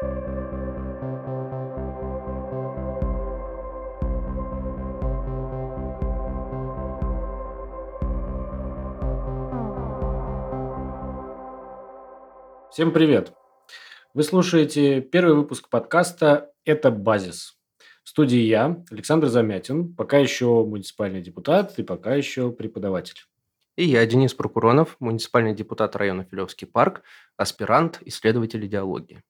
Всем привет! Вы слушаете первый выпуск подкаста «Это базис». В студии я, Александр Замятин, пока еще муниципальный депутат и пока еще преподаватель. И я, Денис Прокуронов, муниципальный депутат района Филевский парк, аспирант, исследователь идеологии.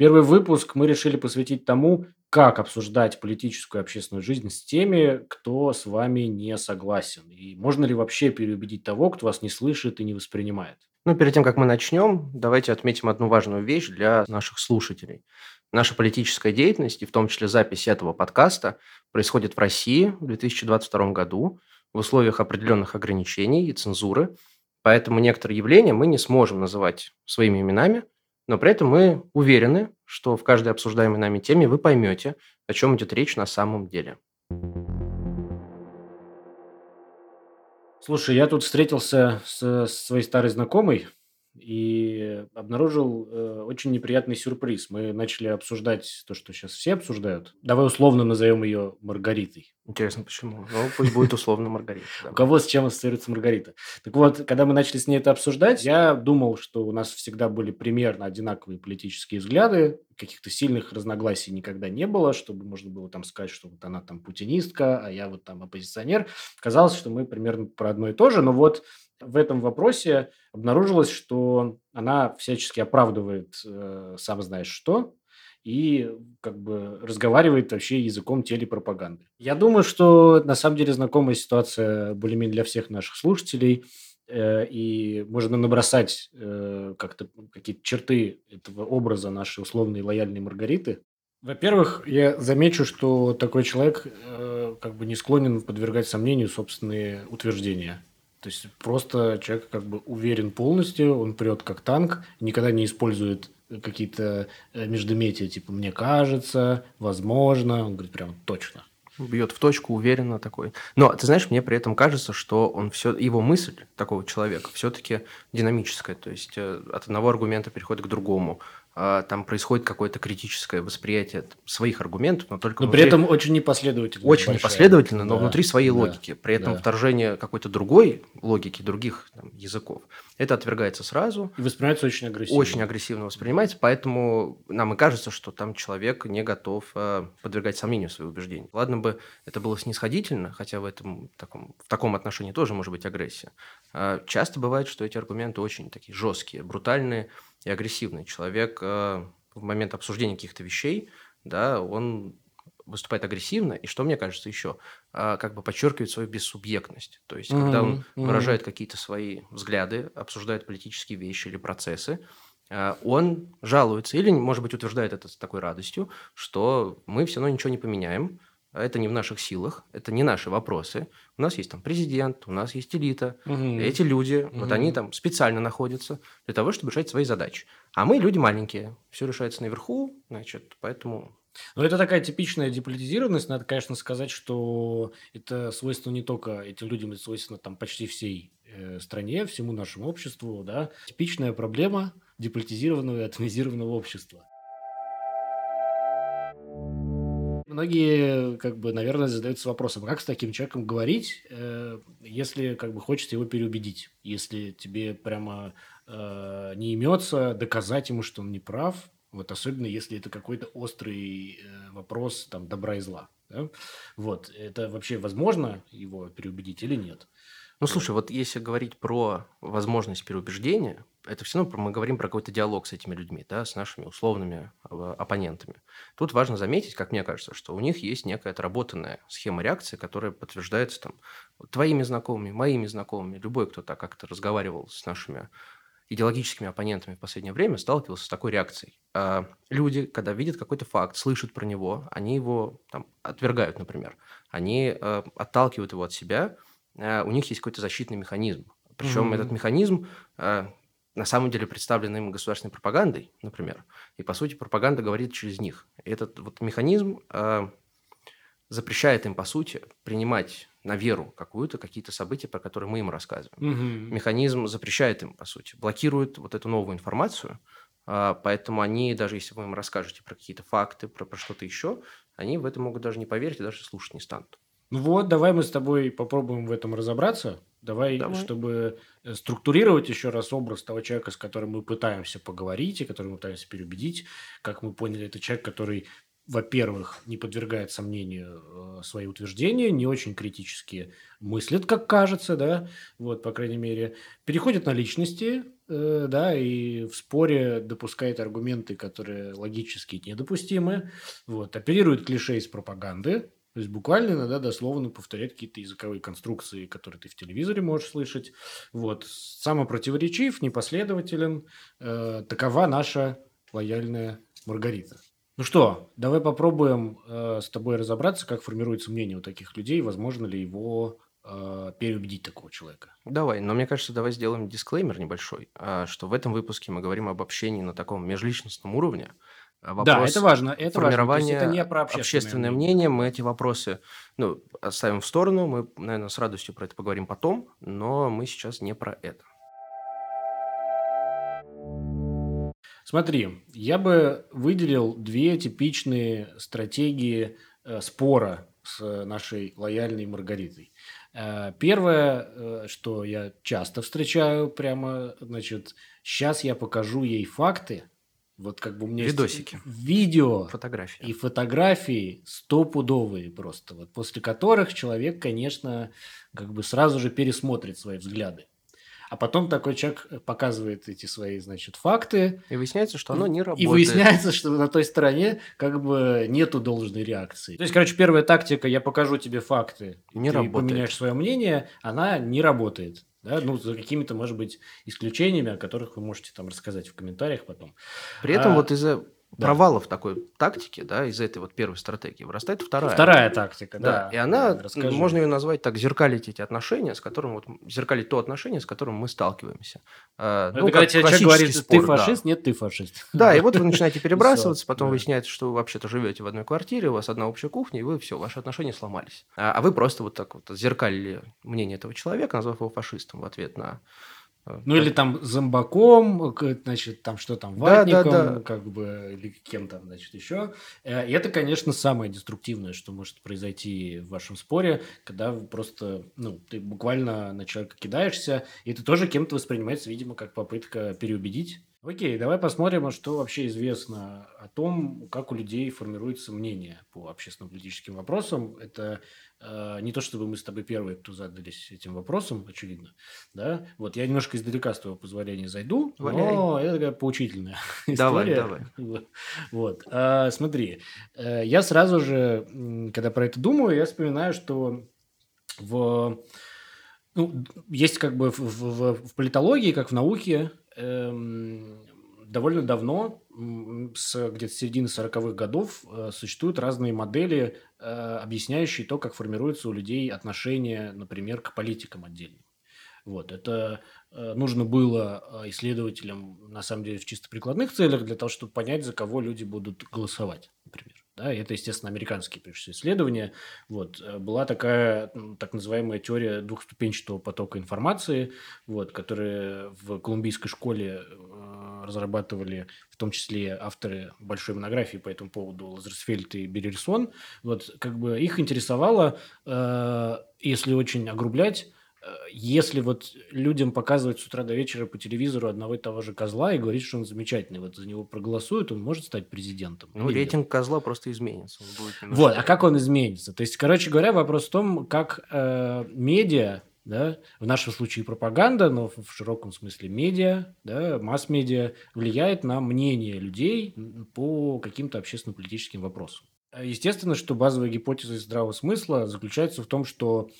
Первый выпуск мы решили посвятить тому, как обсуждать политическую и общественную жизнь с теми, кто с вами не согласен. И можно ли вообще переубедить того, кто вас не слышит и не воспринимает. Ну, перед тем, как мы начнем, давайте отметим одну важную вещь для наших слушателей. Наша политическая деятельность, и в том числе запись этого подкаста, происходит в России в 2022 году в условиях определенных ограничений и цензуры. Поэтому некоторые явления мы не сможем называть своими именами, но при этом мы уверены, что в каждой обсуждаемой нами теме вы поймете, о чем идет речь на самом деле. Слушай, я тут встретился с своей старой знакомой и обнаружил э, очень неприятный сюрприз. Мы начали обсуждать то, что сейчас все обсуждают. Давай условно назовем ее Маргаритой. Интересно, почему? Ну, пусть будет условно Маргарита. У кого с чем ассоциируется Маргарита? Так вот, когда мы начали с ней это обсуждать, я думал, что у нас всегда были примерно одинаковые политические взгляды, каких-то сильных разногласий никогда не было, чтобы можно было там сказать, что вот она там путинистка, а я вот там оппозиционер. Казалось, что мы примерно про одно и то же, но вот в этом вопросе обнаружилось, что она всячески оправдывает э, сам знаешь что, и как бы разговаривает вообще языком телепропаганды. Я думаю, что на самом деле знакомая ситуация более-менее для всех наших слушателей, э, и можно набросать э, как-то какие-то черты этого образа нашей условной лояльной Маргариты. Во-первых, я замечу, что такой человек э, как бы не склонен подвергать сомнению собственные утверждения. То есть просто человек как бы уверен полностью, он прет как танк, никогда не использует какие-то э, междометия, типа «мне кажется», «возможно». Он говорит прям точно. Бьет в точку, уверенно такой. Но, ты знаешь, мне при этом кажется, что он все, его мысль такого человека все-таки динамическая. То есть э, от одного аргумента переходит к другому. А, там происходит какое-то критическое восприятие своих аргументов, но только но внутри... при этом очень непоследовательно. Очень большая. непоследовательно, но да, внутри своей да, логики. При этом да. вторжение какой-то другой логики, других там, языков, это отвергается сразу. И воспринимается очень агрессивно. Очень агрессивно воспринимается, поэтому нам и кажется, что там человек не готов э, подвергать сомнению свои убеждения. Ладно бы это было снисходительно, хотя в, этом, таком, в таком отношении тоже может быть агрессия. Э, часто бывает, что эти аргументы очень такие жесткие, брутальные, и агрессивный. Человек э, в момент обсуждения каких-то вещей, да, он выступает агрессивно, и что мне кажется еще, э, как бы подчеркивает свою бессубъектность. То есть, mm-hmm. когда он mm-hmm. выражает какие-то свои взгляды, обсуждает политические вещи или процессы, э, он жалуется или, может быть, утверждает это с такой радостью, что мы все равно ничего не поменяем, это не в наших силах, это не наши вопросы. У нас есть там президент, у нас есть элита. Угу. Эти люди, угу. вот они там специально находятся для того, чтобы решать свои задачи. А мы люди маленькие, все решается наверху, значит, поэтому ну, это такая типичная деполитизированность. Надо, конечно, сказать, что это свойственно не только этим людям, это свойственно там почти всей э, стране, всему нашему обществу, да. Типичная проблема деполитизированного и атомизированного общества. Многие, как бы, наверное, задаются вопросом, как с таким человеком говорить, э, если, как бы, хочется его переубедить, если тебе прямо э, не имется доказать ему, что он не прав, вот особенно если это какой-то острый э, вопрос там добра и зла. Да? Вот, это вообще возможно его переубедить или нет? Ну, слушай, вот если говорить про возможность переубеждения, это все равно мы говорим про какой-то диалог с этими людьми, да, с нашими условными а, оппонентами. Тут важно заметить, как мне кажется, что у них есть некая отработанная схема реакции, которая подтверждается там твоими знакомыми, моими знакомыми, любой, кто так как-то разговаривал с нашими идеологическими оппонентами в последнее время, сталкивался с такой реакцией. А люди, когда видят какой-то факт, слышат про него, они его там, отвергают, например. Они э, отталкивают его от себя – Э, у них есть какой-то защитный механизм. Причем mm-hmm. этот механизм э, на самом деле представлен им государственной пропагандой, например. И, по сути, пропаганда говорит через них. И этот вот механизм э, запрещает им, по сути, принимать на веру какую-то, какие-то события, про которые мы им рассказываем. Mm-hmm. Механизм запрещает им, по сути, блокирует вот эту новую информацию, А, поэтому они, даже если вы им расскажете про какие-то факты, про, про что-то еще, они в это могут даже не поверить и даже слушать не станут. Ну вот, давай мы с тобой попробуем в этом разобраться. Давай, Давай. чтобы э, структурировать еще раз образ того человека, с которым мы пытаемся поговорить и которым мы пытаемся переубедить. Как мы поняли, это человек, который во-первых, не подвергает сомнению э, свои утверждения, не очень критически мыслит, как кажется, да, вот, по крайней мере, переходит на личности, э, да, и в споре допускает аргументы, которые логически недопустимы, вот, оперирует клише из пропаганды, то есть буквально иногда дословно повторять какие-то языковые конструкции, которые ты в телевизоре можешь слышать. Вот. Самопротиворечив, непоследователен. Э, такова наша лояльная Маргарита. Ну что, давай попробуем э, с тобой разобраться, как формируется мнение у таких людей, возможно ли его э, переубедить такого человека. Давай, но мне кажется, давай сделаем дисклеймер небольшой, э, что в этом выпуске мы говорим об общении на таком межличностном уровне. Вопрос да, это важно. Это формирование важно. это не про общественное, общественное мнение. мнение. Мы эти вопросы ну, оставим в сторону. Мы, наверное, с радостью про это поговорим потом, но мы сейчас не про это. Смотри, я бы выделил две типичные стратегии э, спора с нашей лояльной Маргаритой. Э, первое, э, что я часто встречаю прямо, значит, сейчас я покажу ей факты, вот как бы у меня Видосики. есть видео фотографии. и фотографии стопудовые просто, вот после которых человек, конечно, как бы сразу же пересмотрит свои взгляды. А потом такой человек э, показывает эти свои, значит, факты. И выясняется, что оно не работает. И выясняется, что на той стороне как бы нету должной реакции. То есть, короче, первая тактика «я покажу тебе факты, не ты работает. поменяешь свое мнение», она не работает. Да, ну, за какими-то, может быть, исключениями, о которых вы можете там рассказать в комментариях потом. При этом а, вот из-за да. провалов такой тактики, да, из этой вот первой стратегии вырастает вторая. Вторая тактика, да. да. И она, Расскажи. можно ее назвать так, зеркалить эти отношения, с которым вот, зеркалить то отношение, с которым мы сталкиваемся. А, ну, когда тебе человек говорит, спор, ты фашист, да. нет, ты фашист. Да, и вот вы начинаете перебрасываться, потом да. выясняется, что вы вообще-то живете в одной квартире, у вас одна общая кухня, и вы все, ваши отношения сломались. А, а вы просто вот так вот зеркалили мнение этого человека, назвав его фашистом в ответ на ну, или там зомбаком, значит, там что там, ватником, да, да, да. как бы, или кем там, значит, еще. Э, и это, конечно, самое деструктивное, что может произойти в вашем споре, когда вы просто, ну, ты буквально на человека кидаешься, и это тоже кем-то воспринимается, видимо, как попытка переубедить. Окей, давай посмотрим, что вообще известно о том, как у людей формируется мнение по общественно-политическим вопросам. Это э, не то, чтобы мы с тобой первые, кто задались этим вопросом, очевидно. Да? Вот я немножко издалека, с твоего позволения, зайду, Валяй. но это такая поучительная давай, история. Давай, Вот. А, смотри, э, я сразу же, когда про это думаю, я вспоминаю, что в... Ну, есть как бы в, в, в политологии, как в науке, довольно давно, с где-то середины 40-х годов, э, существуют разные модели, э, объясняющие то, как формируется у людей отношение, например, к политикам отдельным. Вот, это э, нужно было исследователям, на самом деле, в чисто прикладных целях, для того, чтобы понять, за кого люди будут голосовать, например. Да, это, естественно, американские, прежде всего, исследования. Вот, э, была такая так называемая теория двухступенчатого потока информации, вот, которая в колумбийской школе разрабатывали, в том числе авторы большой монографии по этому поводу Лазерсфельд и Берельсон. Вот, как бы их интересовало, если очень огрублять, если вот людям показывать с утра до вечера по телевизору одного и того же козла и говорить, что он замечательный, вот за него проголосуют, он может стать президентом. Ну, рейтинг нет? козла просто изменится. Вот, а как он изменится? То есть, короче говоря, вопрос в том, как э, медиа, да, в нашем случае пропаганда, но в широком смысле медиа, да, масс-медиа, влияет на мнение людей по каким-то общественно-политическим вопросам. Естественно, что базовая гипотеза здравого смысла заключается в том, что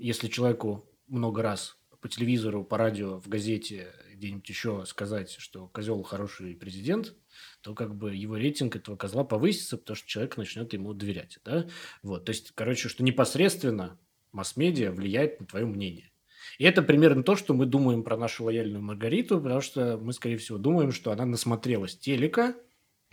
если человеку много раз по телевизору, по радио, в газете, где-нибудь еще сказать, что козел хороший президент, то как бы его рейтинг этого козла повысится, потому что человек начнет ему доверять. Да? Вот. То есть, короче, что непосредственно масс-медиа влияет на твое мнение. И это примерно то, что мы думаем про нашу лояльную Маргариту, потому что мы, скорее всего, думаем, что она насмотрелась телека,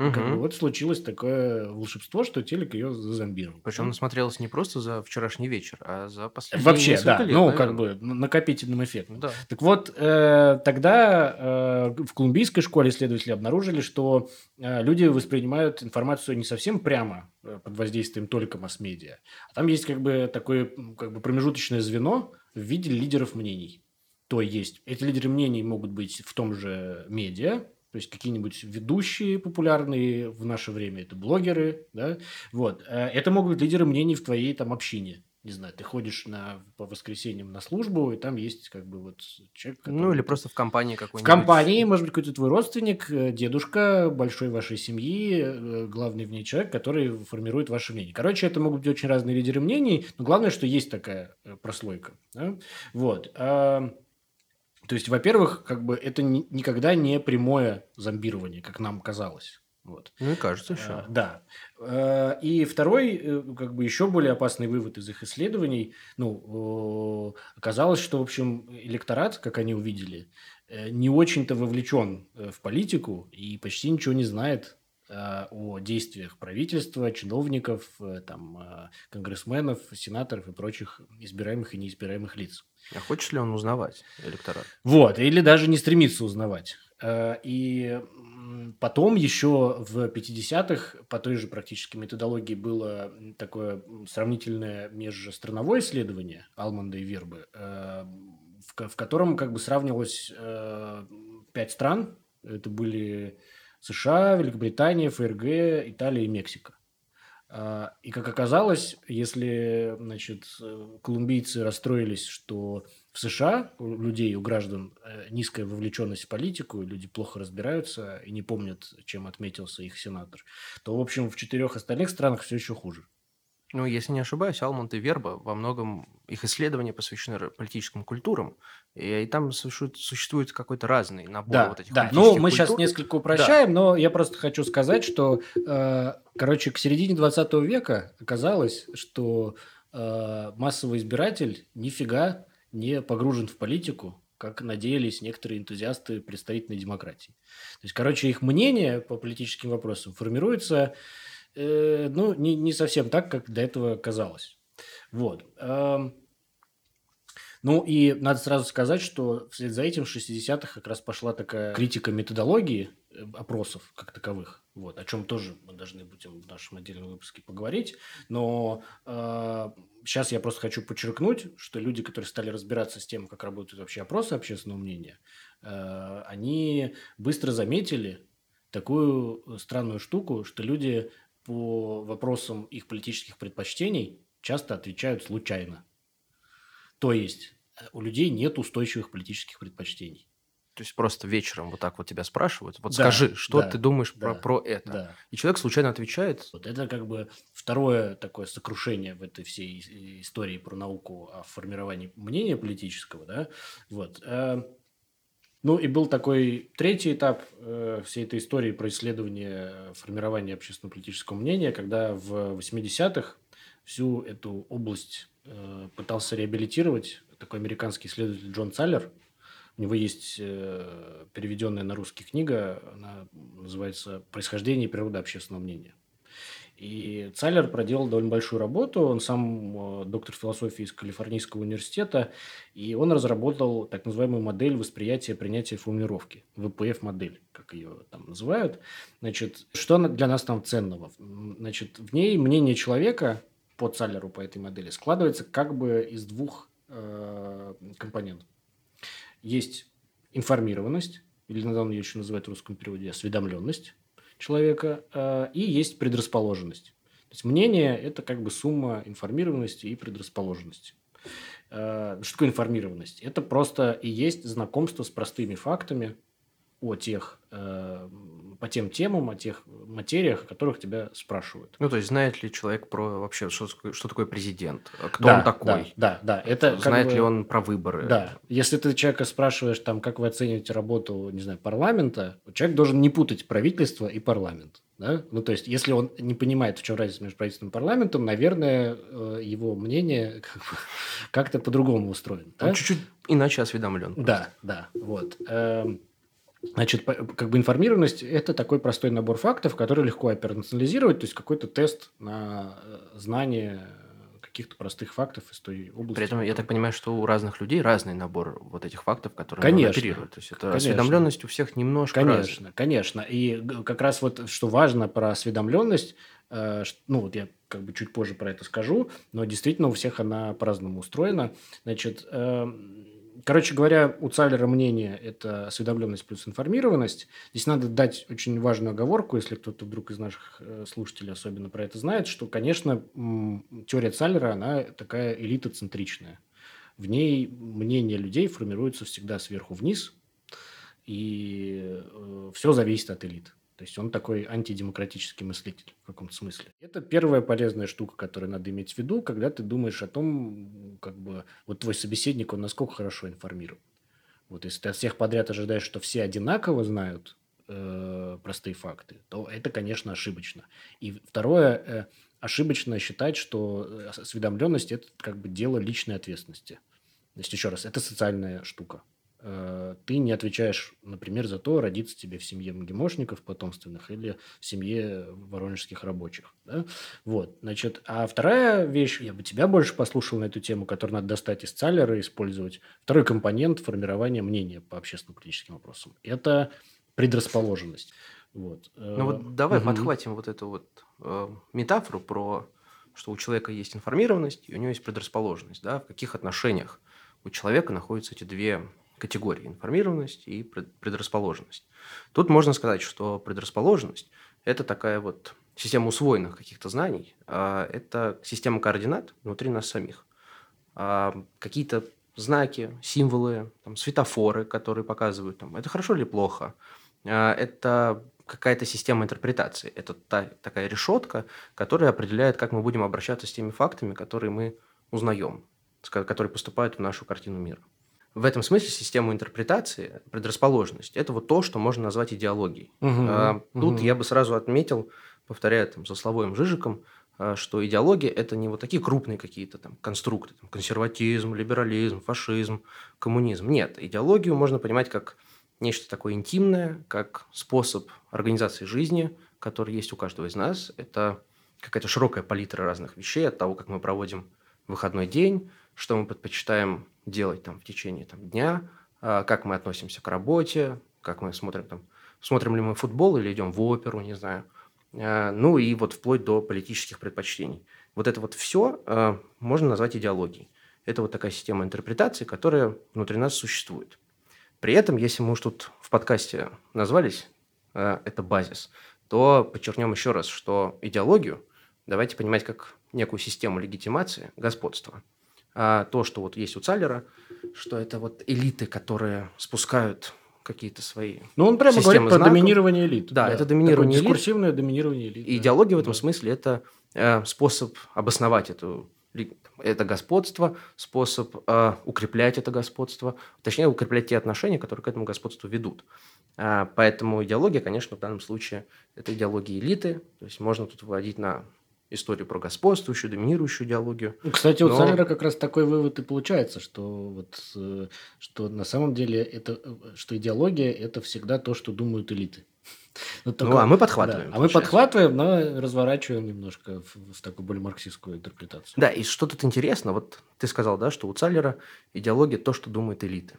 Угу. Как бы вот случилось такое волшебство, что телек ее зазомбировал. Причем она смотрелась не просто за вчерашний вечер, а за последние Вообще, да. лет, ну, наверное. как бы накопительным эффектом. Да. Так вот, э, тогда э, в колумбийской школе исследователи обнаружили, что э, люди воспринимают информацию не совсем прямо э, под воздействием только масс-медиа, а там есть как бы такое как бы промежуточное звено в виде лидеров мнений. То есть эти лидеры мнений могут быть в том же медиа, то есть какие-нибудь ведущие популярные в наше время, это блогеры, да, вот. Э, это могут быть лидеры мнений в твоей там общине. Не знаю, ты ходишь на, по воскресеньям на службу, и там есть как бы вот человек, который... Ну, или просто в компании В какой-нибудь. компании, может быть, какой-то твой родственник, э, дедушка большой вашей семьи, э, главный в ней человек, который формирует ваше мнение. Короче, это могут быть очень разные лидеры мнений, но главное, что есть такая прослойка. да. Вот. А, То есть, во-первых, как бы это ни- никогда не прямое зомбирование, как нам казалось. Вот. И кажется еще. Да. Э, И второй, э, как бы еще более опасный вывод из их исследований, ну, э, оказалось, что, в общем, электорат, как они увидели, не очень-то вовлечен в политику и почти ничего не знает о действиях правительства, чиновников, там, конгрессменов, сенаторов и прочих избираемых и неизбираемых лиц. А хочет ли он узнавать электорат? Вот, или даже не стремиться узнавать. Э, И потом еще в 50-х по той же практически методологии было такое сравнительное межстрановое исследование Алманда и Вербы, э, в котором как бы сравнивалось э, пять стран. Это были США, Великобритания, ФРГ, Италия и Мексика. А, И как оказалось, если, значит, э, колумбийцы расстроились, что в США у людей, у граждан э, низкая вовлеченность в политику, люди плохо разбираются и не помнят, чем отметился их сенатор, то, в общем, в четырех остальных странах все еще хуже. Ну, если не ошибаюсь, Алмонт и Верба во многом их исследования посвящены политическим культурам, и, и там существует, существует какой-то разный набор Да, вот этих да. Ну, политических мы сейчас культур. несколько упрощаем, но я просто хочу сказать, что, э, короче, к середине 20 века оказалось, что э, массовый избиратель нифига не погружен в политику, как надеялись некоторые энтузиасты представительной демократии. То есть, короче, их мнение по политическим вопросам формируется, э, ну, не, не совсем так, как до этого казалось. Вот. Эм, ну и надо сразу сказать, что вслед за этим в 60-х как раз пошла такая критика методологии э, опросов как таковых, вот, о чем тоже мы должны будем в нашем отдельном выпуске поговорить. Но сейчас я просто хочу подчеркнуть, что люди, которые стали разбираться с тем, как работают вообще опросы общественного мнения, э, они быстро заметили такую странную штуку, что люди по вопросам их политических предпочтений часто отвечают случайно. То есть э, у людей нет устойчивых политических предпочтений. То есть просто вечером вот так вот тебя спрашивают, вот Да, скажи, что да, ты думаешь да, про, про это? Да. И человек случайно отвечает, Вот это как бы второе такое сокрушение в этой всей ис- истории про науку о формировании мнения политического, да, вот. Ну и был такой третий этап э, всей этой истории про исследование формирования общественно-политического мнения, когда в 80-х всю эту область э, пытался реабилитировать такой американский исследователь Джон Цаллер. У него есть э, переведенная на русский книга, она называется «Происхождение и природа общественного мнения». И Цаллер проделал довольно большую работу. Он сам э, доктор философии из Калифорнийского университета, и он разработал так называемую модель восприятия принятия формулировки, ВПФ-модель, как ее там называют. Значит, что для нас там ценного? Значит, в ней мнение человека по Цаллеру, по этой модели, складывается как бы из двух э, компонентов. Есть информированность, или иногда он ее еще называют в русском переводе осведомленность человека, э, и есть предрасположенность. То есть мнение – это как бы сумма информированности и предрасположенности. Э, Что такое информированность? Это просто и есть знакомство с простыми фактами о тех, э, по тем темам, о тех материях, о которых тебя спрашивают. ну, то есть знает ли человек про вообще, что, такое- что такое президент, кто да, он такой, Да, да, да. Это знает бы- ли он про выборы. Да, если ты человека спрашиваешь, там, как вы оцениваете работу, не знаю, парламента, человек должен не путать правительство и парламент. Да? Ну, то есть, если он не понимает, в чем разница между правительством и парламентом, наверное, э, его мнение как-то по-другому устроено. Он да? чуть-чуть иначе осведомлен. Да, да, вот. Значит, как бы информированность – это такой простой набор фактов, который легко операционализировать, то есть какой-то тест на э, знание каких-то простых фактов из той области. При этом, я так понимаю, что у разных людей разный набор вот этих фактов, которые конечно, оперируют. То есть это конечно. осведомленность у всех немножко Конечно, разная. конечно. И как раз вот что важно про осведомленность, э, ну вот я как бы чуть позже про это скажу, но действительно у всех она по-разному устроена. Значит, эм, Короче говоря, у Цалера мнение – это осведомленность плюс информированность. Здесь надо дать очень важную оговорку, если кто-то вдруг из наших э, слушателей особенно про это знает, что, конечно, теория Цалера, она такая элитоцентричная. В ней мнение людей формируется всегда сверху вниз, и э, все зависит от элит. То есть он такой антидемократический мыслитель в каком-то смысле. Это первая полезная штука, которую надо иметь в виду, когда ты думаешь о том, как бы вот твой собеседник, он насколько хорошо информирован. Вот если ты от всех подряд ожидаешь, что все одинаково знают э, простые факты, то это, конечно, ошибочно. И второе, э, ошибочно считать, что э, осведомленность – это как бы дело личной ответственности. То есть, еще раз, это социальная штука. Э, ты не отвечаешь, например, за то, родиться тебе в семье МГИМОшников потомственных или в семье воронежских рабочих. Да? Вот, значит, а вторая вещь, я бы тебя больше послушал на эту тему, которую надо достать из Цалера и использовать. Второй компонент формирования мнения по общественно-политическим вопросам – это предрасположенность. Вот. Ну вот давай угу. подхватим вот эту вот э, метафору про что у человека есть информированность и у него есть предрасположенность. Да? В каких отношениях у человека находятся эти две категории – информированность и предрасположенность. Тут можно сказать, что предрасположенность – это такая вот система усвоенных каких-то знаний, а это система координат внутри нас самих. А какие-то знаки, символы, там, светофоры, которые показывают, там, это хорошо или плохо. А это какая-то система интерпретации. Это та, такая решетка, которая определяет, как мы будем обращаться с теми фактами, которые мы узнаем, которые поступают в нашу картину мира. В этом смысле система интерпретации, предрасположенность, это вот то, что можно назвать идеологией. Угу, а, угу. Тут я бы сразу отметил, повторяя там, за Славоем Жижиком, а, что идеология – это не вот такие крупные какие-то там конструкты, там, консерватизм, либерализм, фашизм, коммунизм. Нет, идеологию можно понимать как нечто такое интимное, как способ организации жизни, который есть у каждого из нас. Это какая-то широкая палитра разных вещей, от того, как мы проводим выходной день, что мы предпочитаем делать там в течение там, дня, а, как мы относимся к работе, как мы смотрим там, смотрим ли мы футбол или идем в оперу, не знаю. А, ну и вот вплоть до политических предпочтений. Вот это вот все а, можно назвать идеологией. Это вот такая система интерпретации, которая внутри нас существует. При этом, если мы уж тут в подкасте назвались, это базис, то подчеркнем еще раз, что идеологию давайте понимать как некую систему легитимации господства – а то, что вот есть у Цалера, что это вот элиты, которые спускают какие-то свои Ну, он прямо говорит про доминирование элит. Да, да. это доминирование Такое дискурсивное элит. доминирование элит. И да. идеология в этом да. смысле – это э, способ обосновать эту это господство, способ э, укреплять это господство, точнее, укреплять те отношения, которые к этому господству ведут. А, поэтому идеология, конечно, в данном случае это идеология элиты, то есть можно тут выводить на историю про господствующую, доминирующую идеологию. Ну, кстати, Но... у Саллера как раз такой вывод и получается, что вот э, что на самом деле это что идеология это всегда то, что думают элиты. Вот такое, ну, а мы подхватываем. Да, а мы подхватываем, но разворачиваем немножко в, в такую более марксистскую интерпретацию. Да, и что тут интересно, вот ты сказал, да, что у Цаллера идеология то, что думают элиты.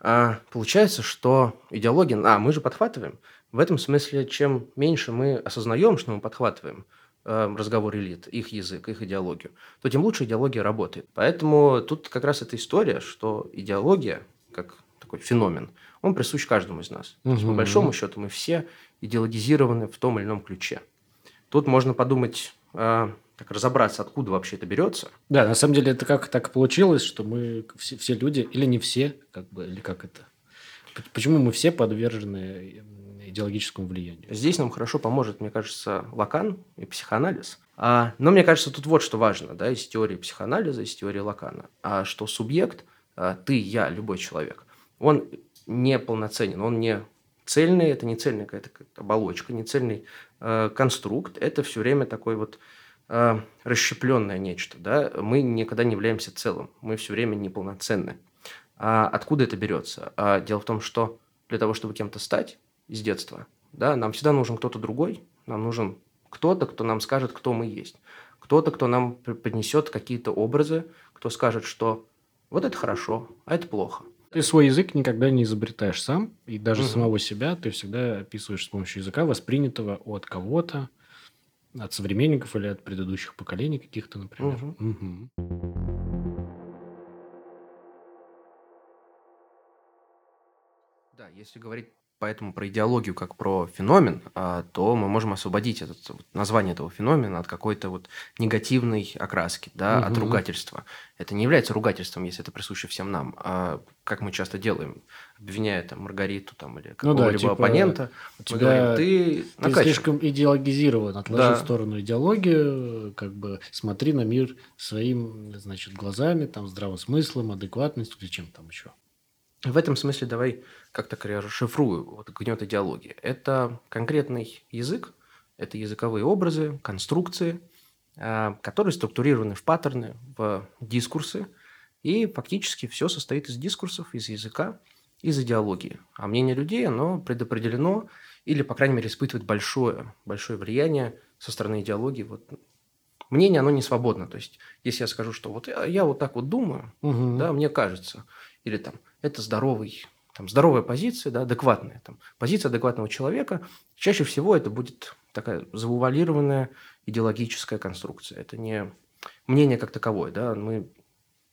А получается, что идеология, а мы же подхватываем. В этом смысле, чем меньше мы осознаем, что мы подхватываем, разговор элит, их язык, их идеологию, то тем лучше идеология работает. Поэтому тут как раз эта история, что идеология, как такой феномен, он присущ каждому из нас. Угу. То есть, по большому счету мы все идеологизированы в том или ином ключе. Тут можно подумать, э, так разобраться, откуда вообще это берется. Да, на самом деле это как так получилось, что мы все, все люди, или не все, как бы, или как это. Почему мы все подвержены идеологическому влиянию. Здесь нам хорошо поможет, мне кажется, Лакан и психоанализ. А, но мне кажется, тут вот что важно, да, из теории психоанализа, из теории Лакана, а, что субъект, а, ты, я, любой человек, он не полноценен, он не цельный, это не цельная какая-то оболочка, не цельный э, конструкт, это все время такой вот э, расщепленное нечто, да, мы никогда не являемся целым, мы все время неполноценны. А откуда это берется? А дело в том, что для того, чтобы кем-то стать из детства, да, нам всегда нужен кто-то другой, нам нужен кто-то, кто нам скажет, кто мы есть. Кто-то, кто нам поднесет какие-то образы, кто скажет, что вот это хорошо, а это плохо. Ты свой язык никогда не изобретаешь сам, и даже угу. самого себя ты всегда описываешь с помощью языка, воспринятого от кого-то, от современников или от предыдущих поколений каких-то, например. Угу. Угу. Да, если говорить поэтому про идеологию как про феномен, а, то мы можем освободить это, название этого феномена от какой-то вот негативной окраски, да, угу. от ругательства. Это не является ругательством, если это присуще всем нам, а как мы часто делаем, обвиняя там Маргариту там, или какого-либо ну да, типа, оппонента, мы говорим, ты, ты слишком идеологизирован, отложи да. в сторону идеологию, как бы смотри на мир своим, значит, глазами, там, здравым смыслом, адекватностью или чем там еще. В этом смысле давай как-то расшифрую вот гнет идеологии. Это конкретный язык, это языковые образы, конструкции, а, которые структурированы в паттерны, в дискурсы, и фактически все состоит из дискурсов, из языка, из идеологии. А мнение людей, оно предопределено или, по крайней мере, испытывает большое, большое влияние со стороны идеологии. Вот мнение, оно не свободно. То есть, если я скажу, что вот я, я вот так вот думаю, угу. да, мне кажется, или там это здоровый, там, здоровая позиция, да, адекватная. Там, позиция адекватного человека. Чаще всего это будет такая завуалированная идеологическая конструкция. Это не мнение как таковое. Да? Мы,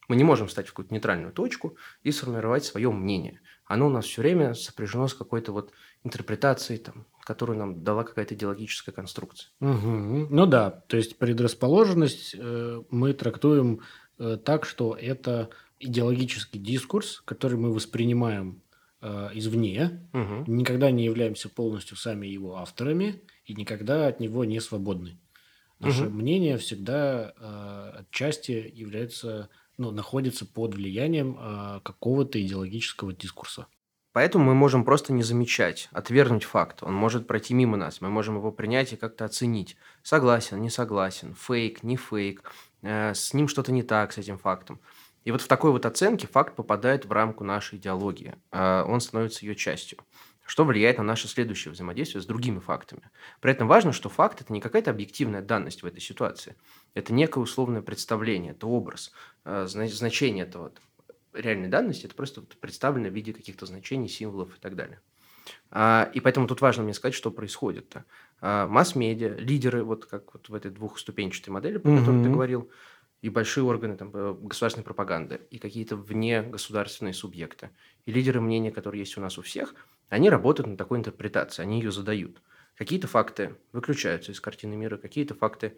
мы не можем встать в какую-то нейтральную точку и сформировать свое мнение. Оно у нас все время сопряжено с какой-то вот интерпретацией, там, которую нам дала какая-то идеологическая конструкция. Угу. Ну да, то есть предрасположенность э, мы трактуем э, так, что это идеологический дискурс, который мы воспринимаем э, извне, угу. никогда не являемся полностью сами его авторами и никогда от него не свободны. Наше угу. мнение всегда э, отчасти является, ну, находится под влиянием э, какого-то идеологического дискурса. Поэтому мы можем просто не замечать, отвергнуть факт. Он может пройти мимо нас. Мы можем его принять и как-то оценить. Согласен, не согласен, фейк, не фейк, э, с ним что-то не так, с этим фактом. И вот в такой вот оценке факт попадает в рамку нашей идеологии. А он становится ее частью что влияет на наше следующее взаимодействие с другими фактами. При этом важно, что факт – это не какая-то объективная данность в этой ситуации. Это некое условное представление, это образ, а, значение этого реальной данности – это просто представлено в виде каких-то значений, символов и так далее. А, и поэтому тут важно мне сказать, что происходит-то. Масс-медиа, лидеры, вот как вот в этой двухступенчатой модели, про которую ты говорил, и большие органы там, э, государственной пропаганды, и какие-то вне государственные субъекты, и лидеры мнения, которые есть у нас у всех, они работают над такой интерпретацией, они ее задают. Какие-то факты выключаются из картины мира, какие-то факты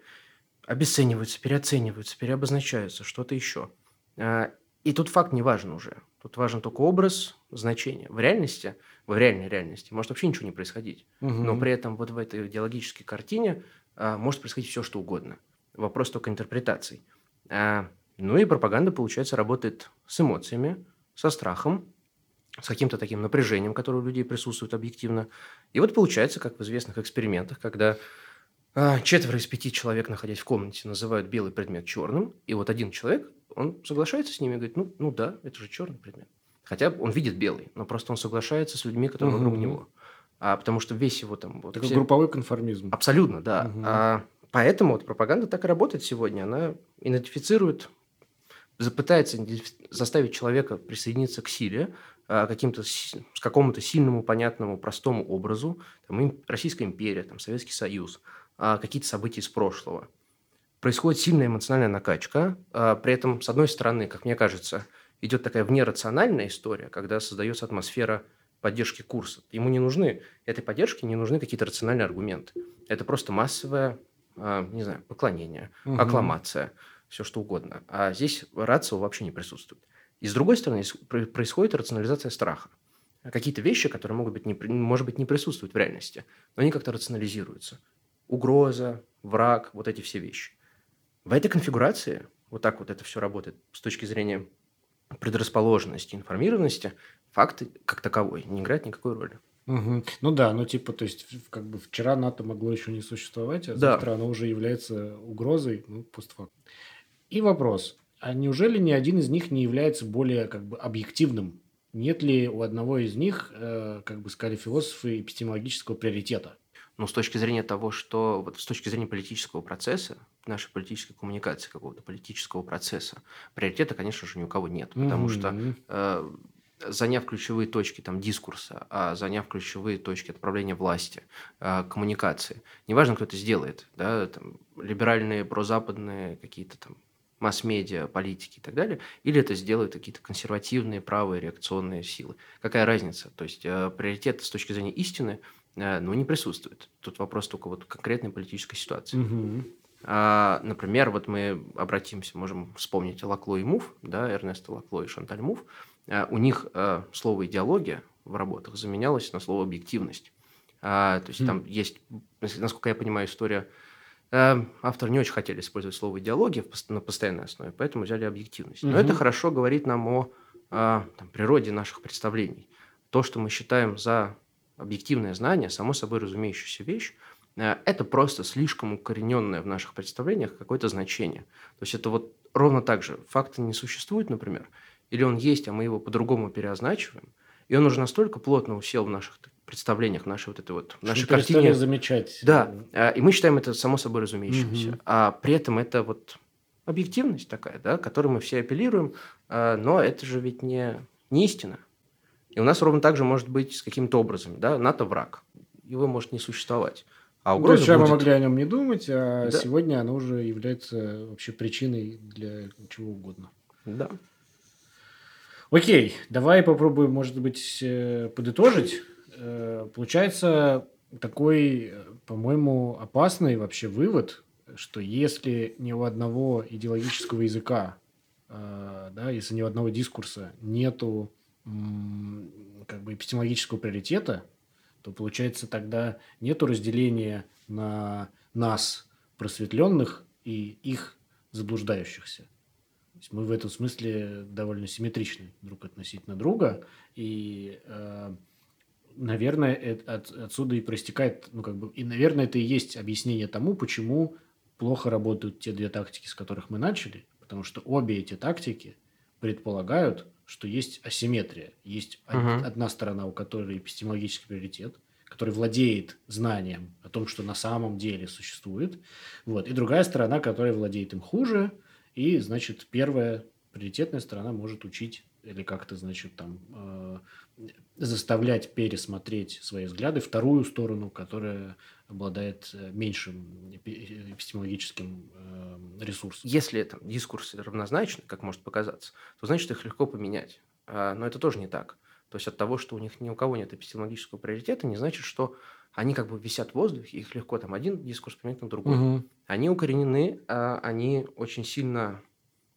обесцениваются, переоцениваются, переобозначаются, что-то еще. А, и тут факт не важен уже. Тут важен только образ, значение. В реальности, в реальной реальности может вообще ничего не происходить. Угу. Но при этом вот в этой идеологической картине а, может происходить все, что угодно. Вопрос только интерпретаций. А, ну и пропаганда, получается, работает с эмоциями, со страхом, с каким-то таким напряжением, которое у людей присутствует объективно. И вот получается, как в известных экспериментах, когда а, четверо из пяти человек, находясь в комнате, называют белый предмет черным, и вот один человек, он соглашается с ними и говорит, ну, ну да, это же черный предмет. Хотя он видит белый, но просто он соглашается с людьми, которые угу. вокруг него. А потому что весь его там... Вот, Такой все... групповой конформизм. Абсолютно, да. Угу. А, Поэтому вот пропаганда так и работает сегодня. Она идентифицирует, пытается заставить человека присоединиться к силе, а, каким-то, с какому-то сильному, понятному, простому образу. Там, Российская империя, там, Советский Союз, а, какие-то события из прошлого. Происходит сильная эмоциональная накачка. А, при этом, с одной стороны, как мне кажется, идет такая внерациональная история, когда создается атмосфера поддержки курса. Ему не нужны, этой поддержке не нужны какие-то рациональные аргументы. Это просто массовая не знаю, поклонение, угу. аккламация, все что угодно. А здесь рацио вообще не присутствует. И с другой стороны, происходит рационализация страха. Какие-то вещи, которые могут быть не, может быть, не присутствуют в реальности, но они как-то рационализируются. Угроза, враг, вот эти все вещи. В этой конфигурации, вот так вот это все работает с точки зрения предрасположенности, информированности, факты как таковой не играют никакой роли. Угу. Ну да, ну типа, то есть, как бы вчера НАТО могло еще не существовать, а да. завтра оно уже является угрозой, ну, постфакт. И вопрос, а неужели ни один из них не является более как бы объективным нет ли у одного из них, э, как бы сказали философы, эпистемологического приоритета? Ну, с точки зрения того, что вот с точки зрения политического процесса, нашей политической коммуникации, какого-то политического процесса, приоритета, конечно же, ни у кого нет. Потому mm-hmm. что э, заняв ключевые точки там, дискурса, а заняв ключевые точки отправления власти, э, коммуникации, неважно, кто это сделает, да, там, либеральные, прозападные какие-то там масс-медиа, политики и так далее, или это сделают какие-то консервативные, правые, реакционные силы. Какая разница? То есть э, приоритет с точки зрения истины э, ну, не присутствует. Тут вопрос только вот конкретной политической ситуации. Угу. А, например, вот мы обратимся, можем вспомнить Лакло и Мув, да, Эрнеста Лакло и Шанталь Мув. А, у них а, слово идеология в работах заменялось на слово объективность. А, то есть mm. там есть, насколько я понимаю, история Э, авторы не очень хотели использовать слово идеология на постоянной основе, поэтому взяли объективность. Но угу. это хорошо говорит нам о, о там, природе наших представлений. То, что мы считаем за объективное знание, само собой разумеющаяся вещь, э, это просто слишком укорененное в наших представлениях какое-то значение. То есть это вот ровно так же. Факта не существует, например, или он есть, а мы его по-другому переозначиваем, и он уже настолько плотно усел в наших представлениях, нашей вот этой вот, нашей картине. замечать. Да, а, и мы считаем это само собой разумеющимся. Угу. А при этом это вот объективность такая, да, к которой мы все апеллируем, а, но это же ведь не, не истина. И у нас ровно так же может быть с каким-то образом, да, НАТО враг. Его может не существовать. А угроза ну, вчера будет... мы могли о нем не думать, а да. сегодня оно уже является вообще причиной для чего угодно. Да. Окей, давай попробуем, может быть, э, подытожить. Э, получается такой, по-моему, опасный вообще вывод, что если ни у одного идеологического языка, э, да, если ни у одного дискурса нету как бы эпистемологического приоритета, то получается тогда нету разделения на нас, просветленных, и их заблуждающихся есть мы в этом смысле довольно симметричны друг относительно друга, и, э, наверное, это, от, отсюда и проистекает, ну, как бы, и, наверное, это и есть объяснение тому, почему плохо работают те две тактики, с которых мы начали, потому что обе эти тактики предполагают, что есть асимметрия. Есть uh-huh. одна сторона, у которой эпистемологический приоритет, который владеет знанием о том, что на самом деле существует, вот, и другая сторона, которая владеет им хуже – и, значит, первая приоритетная сторона может учить или как-то, значит, там э, заставлять пересмотреть свои взгляды вторую сторону, которая обладает э, меньшим эпистемологическим э, ресурсом. Если там дискурсы равнозначны, как может показаться, то значит их легко поменять. А, но это тоже не так. То есть от того, что у них ни у кого нет эпистемологического приоритета, не значит, что они как бы висят в воздухе, их легко там один дискурс поменять на другой. Угу. Они укоренены, а, они очень сильно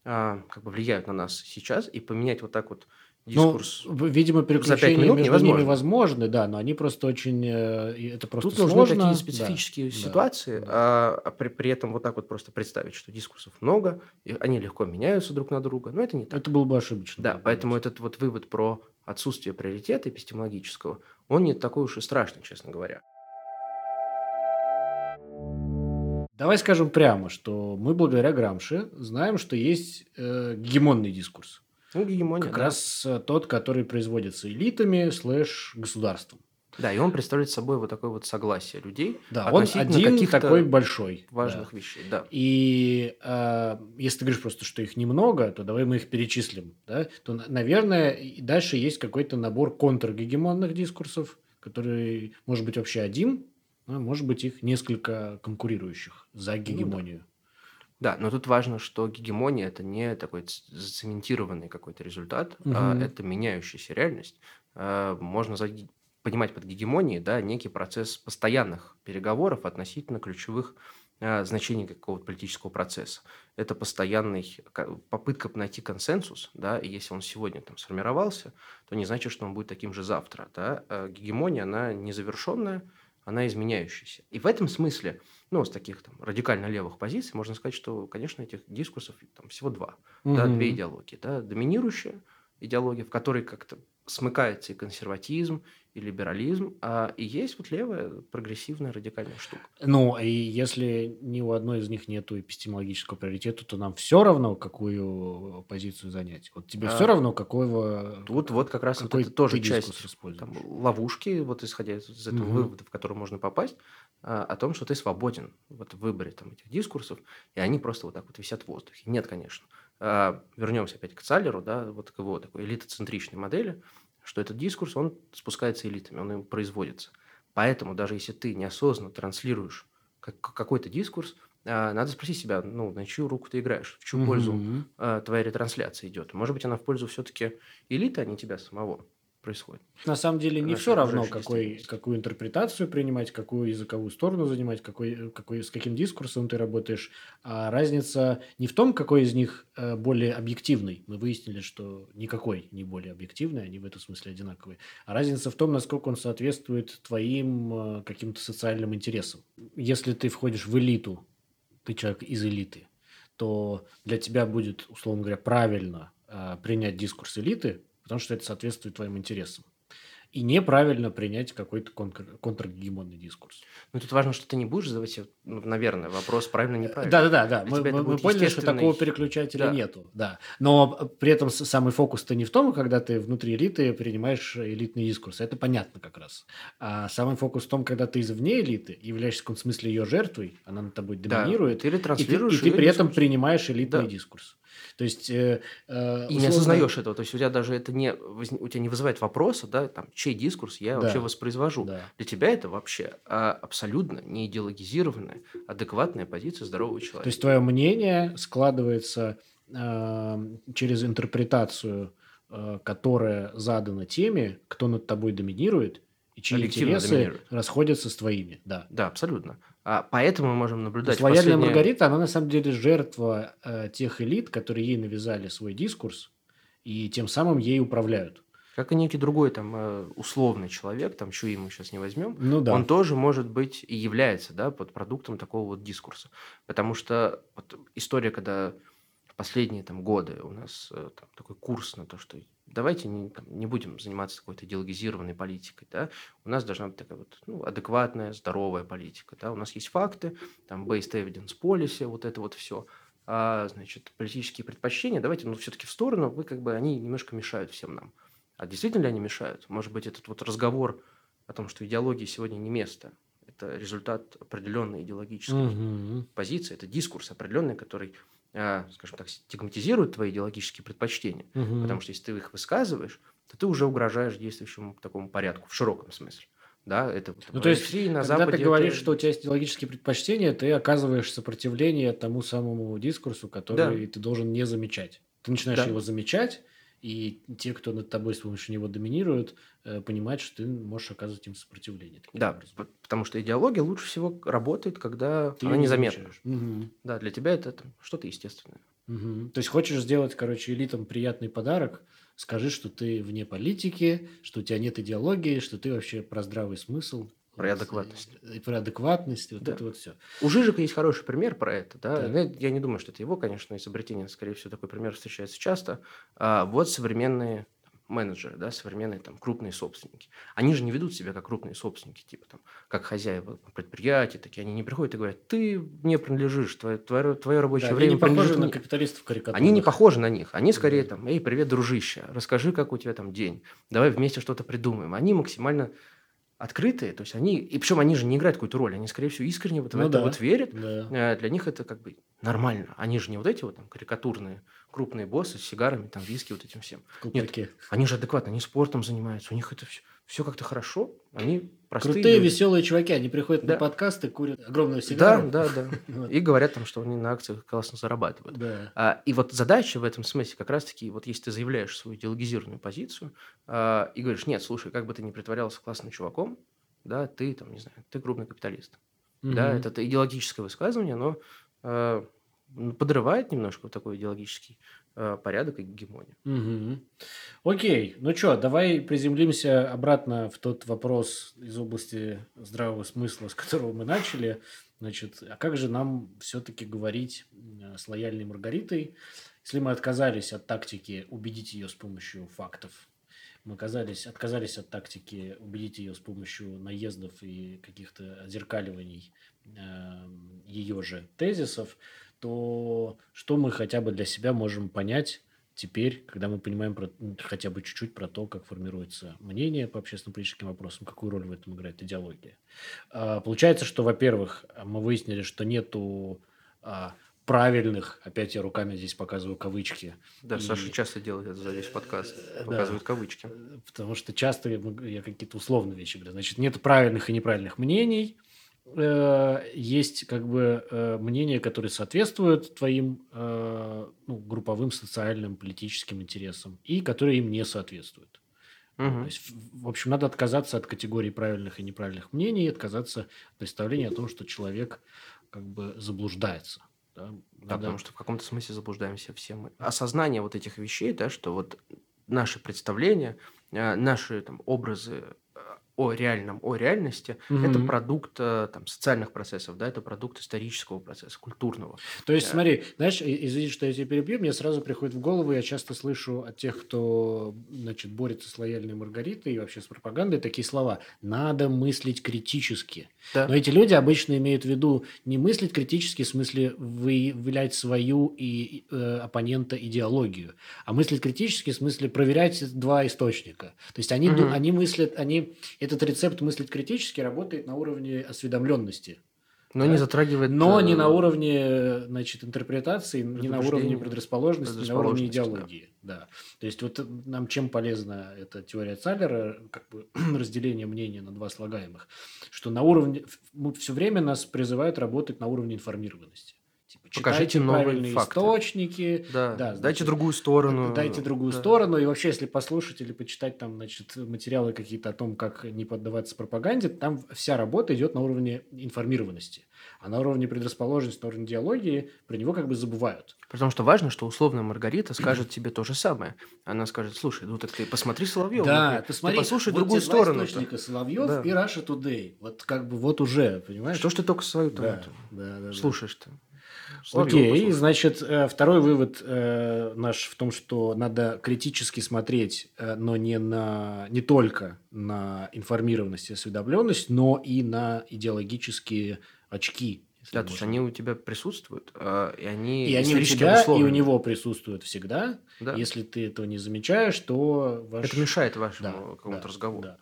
а, как бы влияют на нас сейчас, и поменять вот так вот дискурс. Ну, видимо, переключения между невозможно. ними возможны, да, но они просто очень, э, это просто Тут сложно. нужны такие специфические да, ситуации, да, А, а при, при этом вот так вот просто представить, что дискурсов много, и они легко меняются друг на друга, но это не так. Это было бы ошибочно. Да, поэтому этот вот вывод про отсутствие приоритета эпистемологического, он не такой уж и страшный, честно говоря. Давай скажем прямо, что мы благодаря Грамше знаем, что есть э, гегемонный дискурс. Ну, гегемония, Как да. раз э, тот, который производится элитами слэш государством. Да, и он представляет собой вот такое вот согласие людей. Да, он один такой большой. Важных да. вещей, да. И э, если ты говоришь просто, что их немного, то давай мы их перечислим. Да? То, наверное, дальше есть какой-то набор контргегемонных дискурсов, который может быть вообще один, а может быть их несколько конкурирующих за гегемонию. Ну, да. да, но тут важно, что гегемония это не такой зацементированный какой-то результат, угу. а это меняющаяся реальность. А, можно понимать под гегемонией да, некий процесс постоянных переговоров относительно ключевых а, значений какого-то политического процесса. Это постоянный попытка найти консенсус, да, и если он сегодня там сформировался, то не значит, что он будет таким же завтра. Да. А гегемония, она незавершенная, она изменяющаяся. И в этом смысле, ну, с таких там радикально левых позиций, можно сказать, что, конечно, этих дискурсов там всего два, угу. да, две идеологии. Да, доминирующая идеология, в которой как-то смыкается и консерватизм, и либерализм, а и есть вот левая прогрессивная радикальная штука. Ну, и если ни у одной из них нет эпистемологического приоритета, то нам все равно, какую позицию занять. Вот тебе а, все равно, какого... Тут вот как раз вот это тоже часть там, ловушки, вот исходя из этого угу. вывода, в который можно попасть, а, о том, что ты свободен вот в выборе там, этих дискурсов, и они просто вот так вот висят в воздухе. Нет, конечно. А, вернемся опять к Цаллеру, да, вот к его такой элитоцентричной модели – что этот дискурс, он спускается элитами, он им производится. Поэтому даже если ты неосознанно транслируешь какой-то дискурс, а, надо спросить себя, ну, на чью руку ты играешь, в чью угу. пользу а, твоя ретрансляция идет. Может быть, она в пользу все-таки элиты, а не тебя самого происходит. На самом деле не все равно, какой, какую интерпретацию принимать, какую языковую сторону занимать, какой, какой, с каким дискурсом ты работаешь. А разница не в том, какой из них э, более объективный. Мы выяснили, что никакой не более объективный, они в этом смысле одинаковые. А разница в том, насколько он соответствует твоим э, каким-то социальным интересам. Если ты входишь в элиту, ты человек из элиты, то для тебя будет, условно говоря, правильно э, принять дискурс элиты, потому что это соответствует твоим интересам. И неправильно принять какой-то контр, контргегемонный дискурс. Ну, тут важно, что ты не будешь задавать, ну, наверное, вопрос правильно-неправильно. Да-да-да, да. мы, мы, мы поняли, что такого переключателя да. нету. Да. Но при этом самый фокус-то не в том, когда ты внутри элиты принимаешь элитный дискурс. Это понятно как раз. А самый фокус в том, когда ты извне элиты, являешься в каком смысле ее жертвой, она над тобой доминирует, да. или транслируешь и ты, и ты при этом принимаешь элитный да. дискурс. То есть... Э, э, и не осознаешь этого. То есть у тебя даже это не, у тебя не вызывает вопроса, да, там, чей дискурс я да. вообще воспроизвожу. Да. Для тебя это вообще а, абсолютно не идеологизированная, адекватная позиция здорового человека. То есть твое мнение складывается э, через интерпретацию, э, которая задана теми, кто над тобой доминирует, и чьи интересы доминирует. расходятся с твоими. Да, да абсолютно. А поэтому мы можем наблюдать... Лояльная последнее... Маргарита, она на самом деле жертва э, тех элит, которые ей навязали свой дискурс, и тем самым ей управляют. Как и некий другой там э, условный человек, там чью мы сейчас не возьмем, ну, да. он тоже может быть и является да, под продуктом такого вот дискурса. Потому что вот история, когда в последние там, годы у нас э, там, такой курс на то, что давайте не, там, не будем заниматься какой-то идеологизированной политикой, да, у нас должна быть такая вот ну, адекватная, здоровая политика, да, у нас есть факты, там, based evidence policy, вот это вот все, а, значит, политические предпочтения, давайте, ну, все-таки в сторону, вы как бы, они немножко мешают всем нам. А действительно ли они мешают? Может быть, этот вот разговор о том, что идеологии сегодня не место, это результат определенной идеологической угу. позиции, это дискурс определенный, который скажем так, стигматизируют твои идеологические предпочтения. Угу. Потому что если ты их высказываешь, то ты уже угрожаешь действующему такому порядку в широком смысле. Да, это ну, то есть, на когда Западе ты говоришь, это... что у тебя есть идеологические предпочтения, ты оказываешь сопротивление тому самому дискурсу, который да. ты должен не замечать. Ты начинаешь да. его замечать, и те, кто над тобой с помощью него доминируют, э, понимают, что ты можешь оказывать им сопротивление. Да, образом. потому что идеология лучше всего работает, когда ты она незаметна. Угу. Да, для тебя это что-то естественное. Угу. То есть хочешь сделать, короче, элитам приятный подарок, скажи, что ты вне политики, что у тебя нет идеологии, что ты вообще про здравый смысл. Про адекватность. И про адекватность, вот да. это вот все. У Жижика есть хороший пример про это. Да? да. Я не думаю, что это его, конечно, изобретение. Скорее всего, такой пример встречается часто. А вот современные менеджеры, да, современные там крупные собственники. Они же не ведут себя как крупные собственники, типа там, как хозяева предприятий, такие. Они не приходят и говорят, ты мне принадлежишь, твое, твое, твое рабочее да, время они не похожи на капиталистов карикатурных. Они не похожи на них. Они скорее там, эй, привет, дружище, расскажи, как у тебя там день. Давай вместе что-то придумаем. Они максимально открытые, то есть они, и причем они же не играют какую-то роль, они, скорее всего, искренне вот в ну это да, вот верят, да. Э, для них это как бы нормально, они же не вот эти вот там карикатурные крупные боссы с сигарами, там, виски, вот этим всем. Нет, они же адекватно, они спортом занимаются, у них это все, все как-то хорошо, они простые Крутые, люди. веселые чуваки, они приходят да. на подкасты, курят огромную сигару. Да, да, да. И говорят там, что они на акциях классно зарабатывают. Да. А, и вот задача в этом смысле как раз-таки, вот если ты заявляешь свою идеологизированную позицию а, и говоришь, нет, слушай, как бы ты ни притворялся классным чуваком, да, ты там, не знаю, ты крупный капиталист. Угу. Да, это, это идеологическое высказывание, но а, подрывает немножко вот такой идеологический порядок и гегемонию. Угу. Окей, ну что, давай приземлимся обратно в тот вопрос из области здравого смысла, с которого мы начали. Значит, а как же нам все-таки говорить э, с лояльной Маргаритой, если мы отказались от тактики убедить ее с помощью фактов? мы оказались, отказались от тактики убедить ее с помощью наездов и каких-то отзеркаливаний э, ее же тезисов, то что мы хотя бы для себя можем понять теперь, когда мы понимаем про, хотя бы чуть-чуть про то, как формируется мнение по общественно-политическим вопросам, какую роль в этом играет идеология. А, получается, что, во-первых, мы выяснили, что нету а, правильных, опять я руками здесь показываю кавычки. Да, и... Саша часто делает это здесь подкаст, э, показывает да, кавычки. Потому что часто я какие-то условные вещи говорю. Значит, нет правильных и неправильных мнений, э, есть как бы э, мнения, которые соответствуют твоим ну, групповым социальным политическим интересам и которые им не соответствуют. Угу. То есть, в общем, надо отказаться от категории правильных и неправильных мнений, отказаться от представления о том, что человек как бы заблуждается. Да, да потому что в каком-то смысле заблуждаемся все мы. Осознание вот этих вещей, да, что вот наши представления, э, наши там, образы о реальном, о реальности, угу. это продукт э, там, социальных процессов, да, это продукт исторического процесса, культурного. То есть, смотри, знаешь, извини, что я тебя перебью, мне сразу приходит в голову, я часто слышу от тех, кто, значит, борется с лояльной Маргаритой и вообще с пропагандой, такие слова «надо мыслить критически». Да. Но эти люди обычно имеют в виду не мыслить критически, в смысле выявлять свою и э, оппонента идеологию, а мыслить критически, в смысле проверять два источника. То есть, они, угу. они мыслят, они этот рецепт мыслить критически работает на уровне осведомленности. Но да? не затрагивает... Но не на э, уровне значит, интерпретации, не на уровне предрасположенности, не на уровне идеологии. Да. да. То есть вот нам чем полезна эта теория Цаллера, как бы разделение мнения на два слагаемых, что на уровне... Все время нас призывают работать на уровне информированности. Покажите новые факты. источники. Да. да значит, дайте другую сторону. Дайте другую да. сторону. И вообще, если послушать или почитать там, значит, материалы какие-то о том, как не поддаваться пропаганде, там вся работа идет на уровне информированности. А на уровне предрасположенности, на уровне идеологии про него как бы забывают. Потому что важно, что условная Маргарита скажет тебе то же самое. Она скажет, слушай, ну так ты посмотри Соловьев. Да, посмотри, ты послушай вот другую сторону. источника Соловьев да. и Russia Today. Вот как бы вот уже, понимаешь? Что ж ты только свою да, да, да, слушаешь-то? Окей, значит, э, второй вывод э, наш в том, что надо критически смотреть, э, но не, на, не только на информированность и осведомленность, но и на идеологические очки. Да, то есть они у тебя присутствуют, и они И они у тебя, и у него присутствуют всегда. Да. Если ты этого не замечаешь, то... Ваш... Это мешает вашему да, какому-то да, разговору. Да.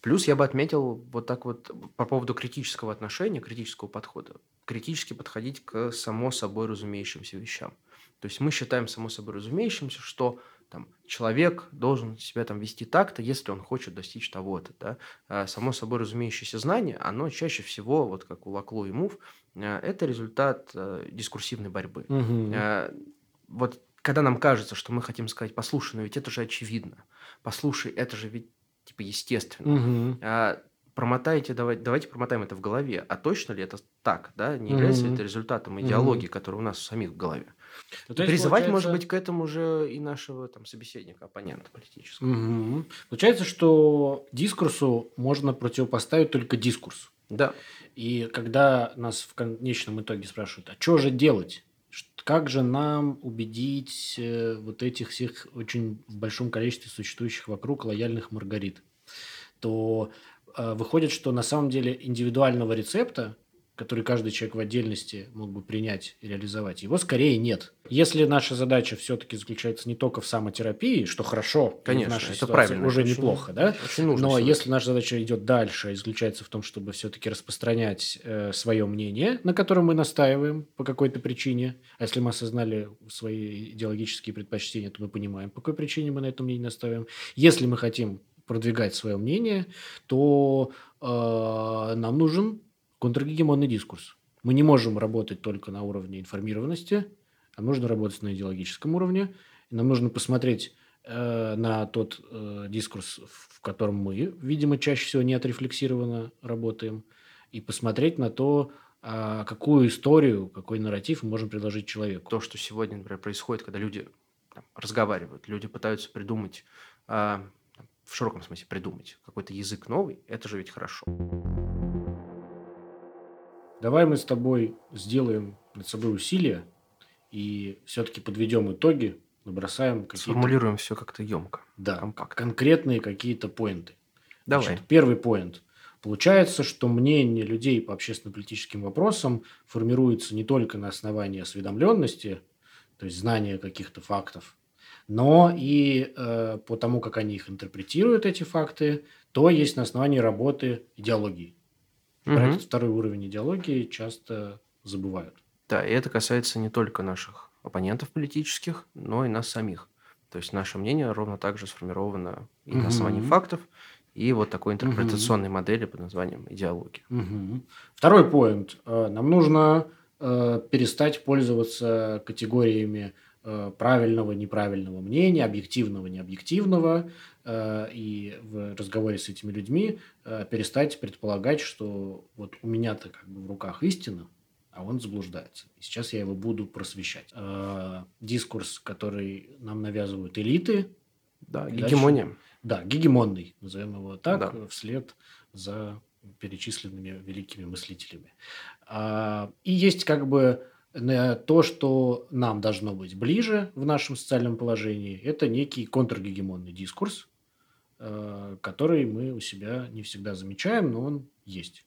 Плюс я бы отметил вот так вот по поводу критического отношения, критического подхода. Критически подходить к само собой разумеющимся вещам. То есть мы считаем само собой разумеющимся, что там, человек должен себя там вести так-то, если он хочет достичь того-то. Да? А само собой разумеющееся знание, оно чаще всего, вот как у Лакло и Мув, а, это результат э, дискурсивной борьбы. Угу. Вот когда нам кажется, что мы хотим сказать, послушай, но ведь это же очевидно, послушай, это же ведь типа естественно. Угу. А, промотайте, давайте, давайте промотаем это в голове. А точно ли это так, да? Не является угу. это результатом идеологии, угу. которая у нас у самих в голове? Ну, то Призывать, получается... может быть, к этому же и нашего там собеседника, оппонента политического. Угу. Получается, что дискурсу можно противопоставить только дискурс. Да. И когда нас в конечном итоге спрашивают, а что же делать? Как же нам убедить э, вот этих всех очень в большом количестве существующих вокруг лояльных Маргарит? То выходит, что на самом деле индивидуального рецепта который каждый человек в отдельности мог бы принять и реализовать, его скорее нет. Если наша задача все-таки заключается не только в самотерапии, что хорошо, конечно, в нашей это правильно, уже очень, неплохо, да? Очень нужно Но если наша задача идет дальше заключается в том, чтобы все-таки распространять э, свое мнение, на котором мы настаиваем по какой-то причине, а если мы осознали свои идеологические предпочтения, то мы понимаем, по какой причине мы на этом мнении настаиваем. Если мы хотим продвигать свое мнение, то э, нам нужен контргегемонный дискурс. Мы не можем работать только на уровне информированности, а нужно работать на идеологическом уровне. И нам нужно посмотреть э, на тот э, дискурс, в котором мы, видимо, чаще всего не отрефлексированно работаем, и посмотреть на то, а какую историю, какой нарратив мы можем предложить человеку. То, что сегодня, например, происходит, когда люди там, разговаривают, люди пытаются придумать, э, в широком смысле придумать какой-то язык новый, это же ведь хорошо. Давай мы с тобой сделаем над собой усилия и все-таки подведем итоги набросаем какие-то... Сформулируем все как-то емко. Да, компактно. конкретные какие-то поинты. Давай. Значит, первый поинт. Получается, что мнение людей по общественно-политическим вопросам формируется не только на основании осведомленности, то есть знания каких-то фактов, но и э, по тому, как они их интерпретируют, эти факты, то есть на основании работы идеологии. Угу. Про этот второй уровень идеологии часто забывают. Да, и это касается не только наших оппонентов политических, но и нас самих. То есть наше мнение ровно так же сформировано и угу. на основании фактов, и вот такой интерпретационной угу. модели под названием идеология. Угу. Второй поинт. Э, нам нужно э, перестать пользоваться категориями правильного, неправильного мнения, объективного, необъективного, э, и в разговоре с этими людьми э, перестать предполагать, что вот у меня-то как бы в руках истина, а он заблуждается. И сейчас я его буду просвещать. Дискурс, который нам навязывают элиты. Да, гегемония. Дальше, да, гегемонный, назовем его так, да. вслед за перечисленными великими мыслителями. И есть как бы то, что нам должно быть ближе в нашем социальном положении, это некий контргегемонный дискурс, э, который мы у себя не всегда замечаем, но он есть.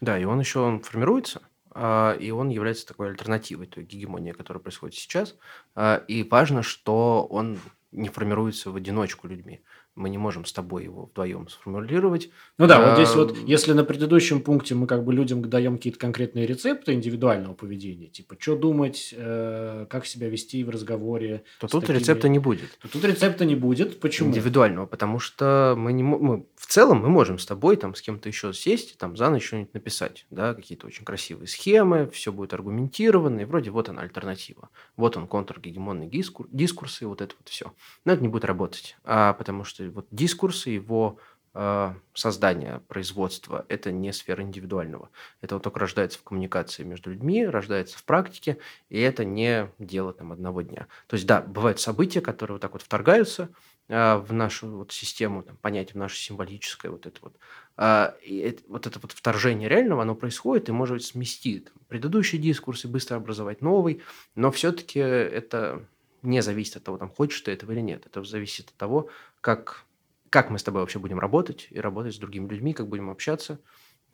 Да, и он еще он формируется, а, и он является такой альтернативой той гегемонии, которая происходит сейчас. А, и важно, что он не формируется в одиночку людьми мы не можем с тобой его вдвоем сформулировать. Ну да, вот здесь вот, если на предыдущем пункте мы как бы людям даем какие-то конкретные рецепты индивидуального поведения, типа, что думать, э, как себя вести в разговоре. То тут такими... рецепта не будет. То тут рецепта не будет. Почему? Индивидуального, потому что мы не мы, в целом мы можем с тобой там с кем-то еще сесть, там за ночь что-нибудь написать, да, какие-то очень красивые схемы, все будет аргументировано, и вроде вот она альтернатива. Вот он контргегемонный дискурс, дискурс и вот это вот все. Но это не будет работать, а потому что вот дискурс и его э, создание, производство – это не сфера индивидуального. Это вот только рождается в коммуникации между людьми, рождается в практике, и это не дело там одного дня. То есть, да, бывают события, которые вот так вот вторгаются э, в нашу вот систему, там, понятие в наше символическое, вот это вот. Э, и это, вот это вот вторжение реального, оно происходит и, может быть, сместит предыдущий дискурс и быстро образовать новый, но все-таки это не зависит от того, там, хочешь ты этого или нет. Это зависит от того, как, как мы с тобой вообще будем работать и работать с другими людьми, как будем общаться.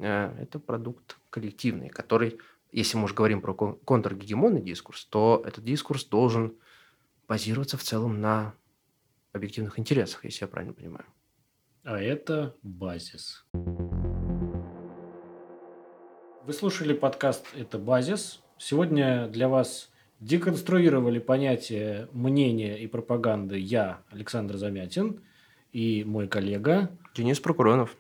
Э, это продукт коллективный, который, если мы уже говорим про контргегемонный дискурс, то этот дискурс должен базироваться в целом на объективных интересах, если я правильно понимаю. А это базис. Вы слушали подкаст «Это базис». Сегодня для вас Деконструировали понятие мнения и пропаганды я, Александр Замятин, и мой коллега Денис Прокуронов.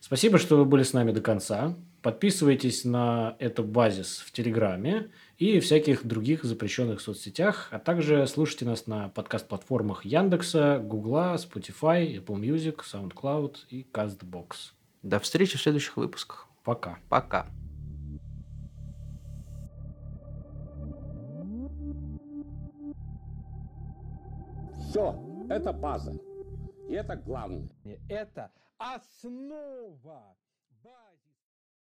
Спасибо, что вы были с нами до конца. Подписывайтесь на это базис в Телеграме и всяких других запрещенных соцсетях, а также слушайте нас на подкаст-платформах Яндекса, Гугла, Spotify, Apple Music, SoundCloud и CastBox. До встречи в следующих выпусках. Пока. Пока. Все, это база. И это главное. Это основа.